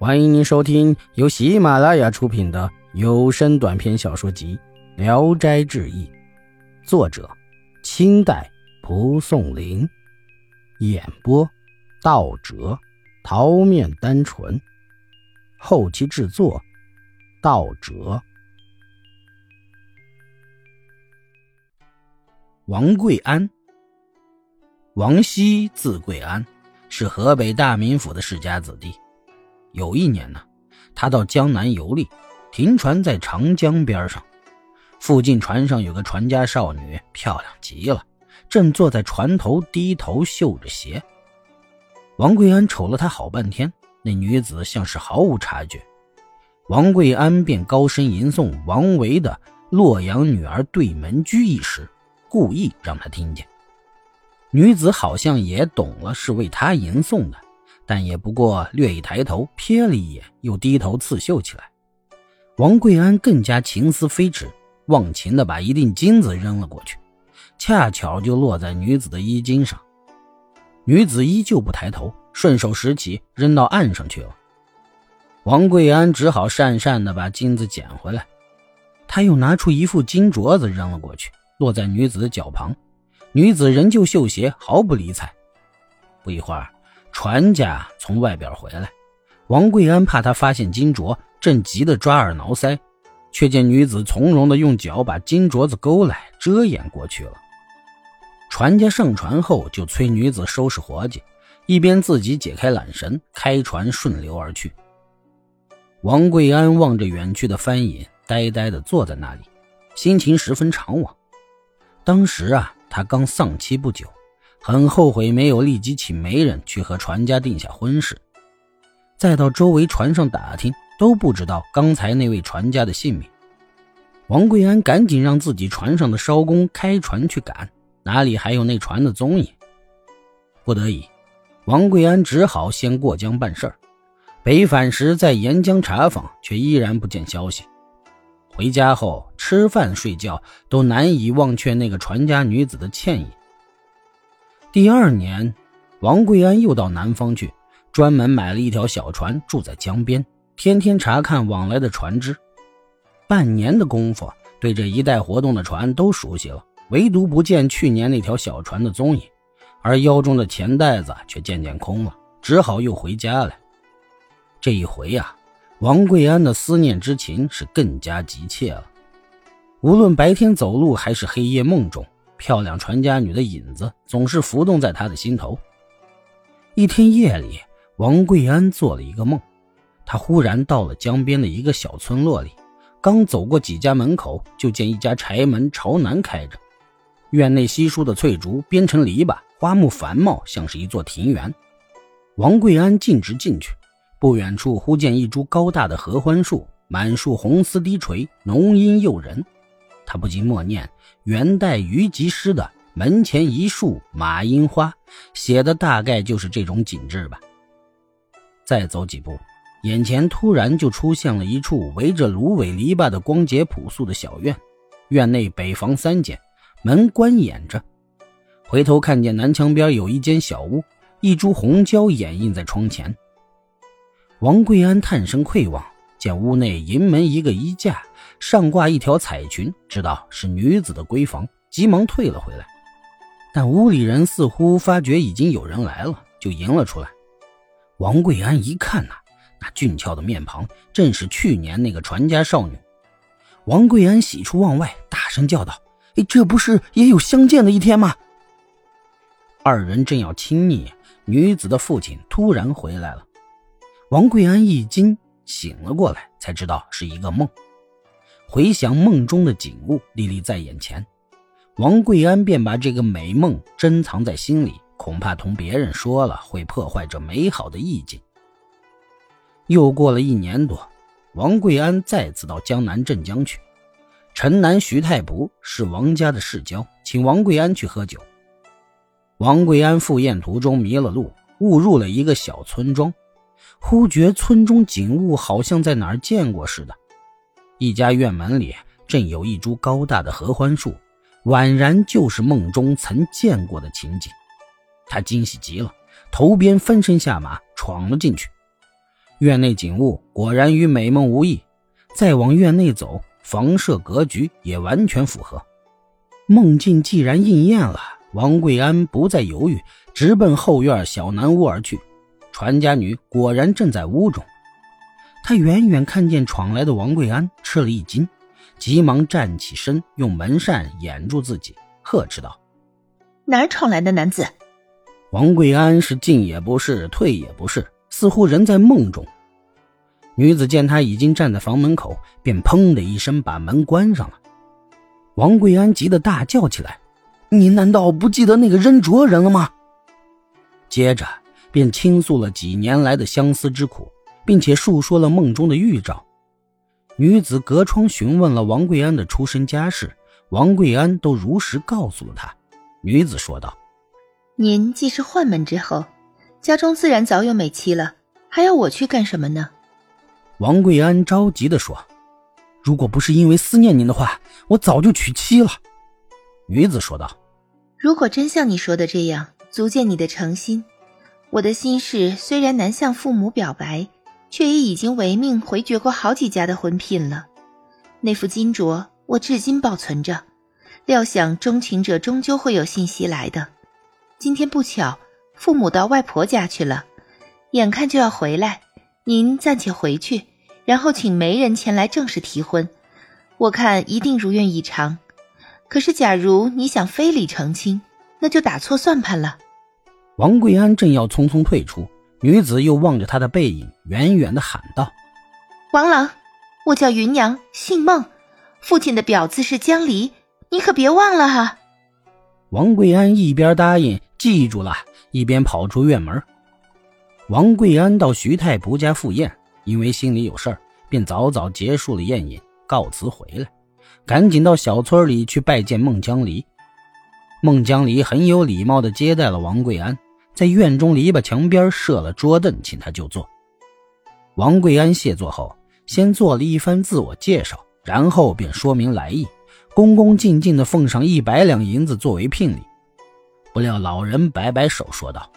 欢迎您收听由喜马拉雅出品的有声短篇小说集《聊斋志异》，作者：清代蒲松龄，演播：道哲、桃面单纯，后期制作：道哲。王贵安，王熙字贵安，是河北大名府的世家子弟。有一年呢，他到江南游历，停船在长江边上。附近船上有个船家少女，漂亮极了，正坐在船头低头绣着鞋。王贵安瞅了她好半天，那女子像是毫无察觉。王贵安便高声吟诵王维的《洛阳女儿对门居》一诗，故意让她听见。女子好像也懂了，是为他吟诵的。但也不过略一抬头瞥了一眼，又低头刺绣起来。王贵安更加情思飞驰，忘情的把一锭金子扔了过去，恰巧就落在女子的衣襟上。女子依旧不抬头，顺手拾起扔到岸上去了。王贵安只好讪讪的把金子捡回来，他又拿出一副金镯子扔了过去，落在女子的脚旁。女子仍旧绣鞋，毫不理睬。不一会儿。船家从外边回来，王贵安怕他发现金镯，正急得抓耳挠腮，却见女子从容的用脚把金镯子勾来，遮掩过去了。船家上船后就催女子收拾活计，一边自己解开缆绳，开船顺流而去。王贵安望着远去的帆影，呆呆的坐在那里，心情十分怅惘。当时啊，他刚丧妻不久。很后悔没有立即请媒人去和船家定下婚事，再到周围船上打听，都不知道刚才那位船家的姓名。王贵安赶紧让自己船上的艄工开船去赶，哪里还有那船的踪影？不得已，王贵安只好先过江办事儿。北返时在沿江查访，却依然不见消息。回家后吃饭睡觉都难以忘却那个船家女子的倩影。第二年，王贵安又到南方去，专门买了一条小船，住在江边，天天查看往来的船只。半年的功夫，对这一带活动的船都熟悉了，唯独不见去年那条小船的踪影，而腰中的钱袋子却渐渐空了，只好又回家来。这一回呀，王贵安的思念之情是更加急切了，无论白天走路还是黑夜梦中。漂亮船家女的影子总是浮动在他的心头。一天夜里，王贵安做了一个梦，他忽然到了江边的一个小村落里，刚走过几家门口，就见一家柴门朝南开着，院内稀疏的翠竹编成篱笆，花木繁茂，像是一座庭园。王贵安径直进去，不远处忽见一株高大的合欢树，满树红丝低垂，浓荫诱人。他不禁默念元代虞吉诗的“门前一树马樱花”，写的大概就是这种景致吧。再走几步，眼前突然就出现了一处围着芦苇篱笆的光洁朴素的小院，院内北房三间，门关掩着。回头看见南墙边有一间小屋，一株红椒掩映在窗前。王贵安探身窥望。见屋内迎门一个衣架，上挂一条彩裙，知道是女子的闺房，急忙退了回来。但屋里人似乎发觉已经有人来了，就迎了出来。王贵安一看呐，那俊俏的面庞正是去年那个传家少女。王贵安喜出望外，大声叫道：“，这不是也有相见的一天吗？”二人正要亲昵，女子的父亲突然回来了。王贵安一惊。醒了过来，才知道是一个梦。回想梦中的景物，历历在眼前，王贵安便把这个美梦珍藏在心里，恐怕同别人说了会破坏这美好的意境。又过了一年多，王贵安再次到江南镇江去，城南徐太仆是王家的世交，请王贵安去喝酒。王贵安赴宴途中迷了路，误入了一个小村庄。忽觉村中景物好像在哪儿见过似的，一家院门里正有一株高大的合欢树，宛然就是梦中曾见过的情景。他惊喜极了，头边翻身下马，闯了进去。院内景物果然与美梦无异。再往院内走，房舍格局也完全符合。梦境既然应验了，王贵安不再犹豫，直奔后院小南屋而去。传家女果然正在屋中。她远远看见闯来的王贵安，吃了一惊，急忙站起身，用门扇掩住自己，呵斥道：“哪儿闯来的男子？”王贵安是进也不是，退也不是，似乎人在梦中。女子见他已经站在房门口，便砰的一声把门关上了。王贵安急得大叫起来：“你难道不记得那个扔镯人了吗？”接着便倾诉了几年来的相思之苦，并且述说了梦中的预兆。女子隔窗询问了王贵安的出身家世，王贵安都如实告诉了她。女子说道：“您既是宦门之后，家中自然早有美妻了，还要我去干什么呢？”王贵安着急地说：“如果不是因为思念您的话，我早就娶妻了。”女子说道：“如果真像你说的这样，足见你的诚心。我的心事虽然难向父母表白，却也已经违命回绝过好几家的婚聘了。那副金镯我至今保存着，料想钟情者终究会有信息来的。今天不巧，父母到外婆家去了，眼看就要回来。”您暂且回去，然后请媒人前来正式提婚，我看一定如愿以偿。可是，假如你想非礼成亲，那就打错算盘了。王贵安正要匆匆退出，女子又望着他的背影，远远的喊道：“王郎，我叫云娘，姓孟，父亲的表字是江离，你可别忘了哈。”王贵安一边答应记住了，一边跑出院门。王贵安到徐太仆家赴宴，因为心里有事儿，便早早结束了宴饮，告辞回来，赶紧到小村里去拜见孟姜离。孟姜离很有礼貌地接待了王贵安，在院中篱笆墙边设了桌凳，请他就坐。王贵安谢座后，先做了一番自我介绍，然后便说明来意，恭恭敬敬地奉上一百两银子作为聘礼。不料老人摆摆手说道。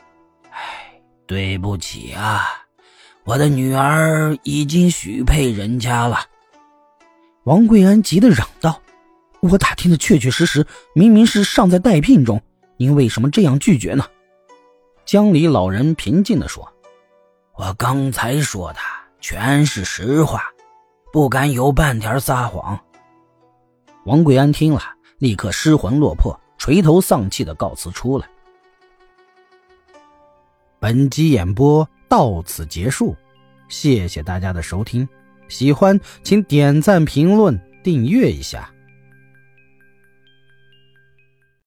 哎对不起啊，我的女儿已经许配人家了。王贵安急得嚷道：“我打听的确确实实，明明是尚在待聘中，您为什么这样拒绝呢？”江里老人平静地说：“我刚才说的全是实话，不敢有半点撒谎。”王贵安听了，立刻失魂落魄，垂头丧气的告辞出来。本集演播到此结束，谢谢大家的收听。喜欢请点赞、评论、订阅一下。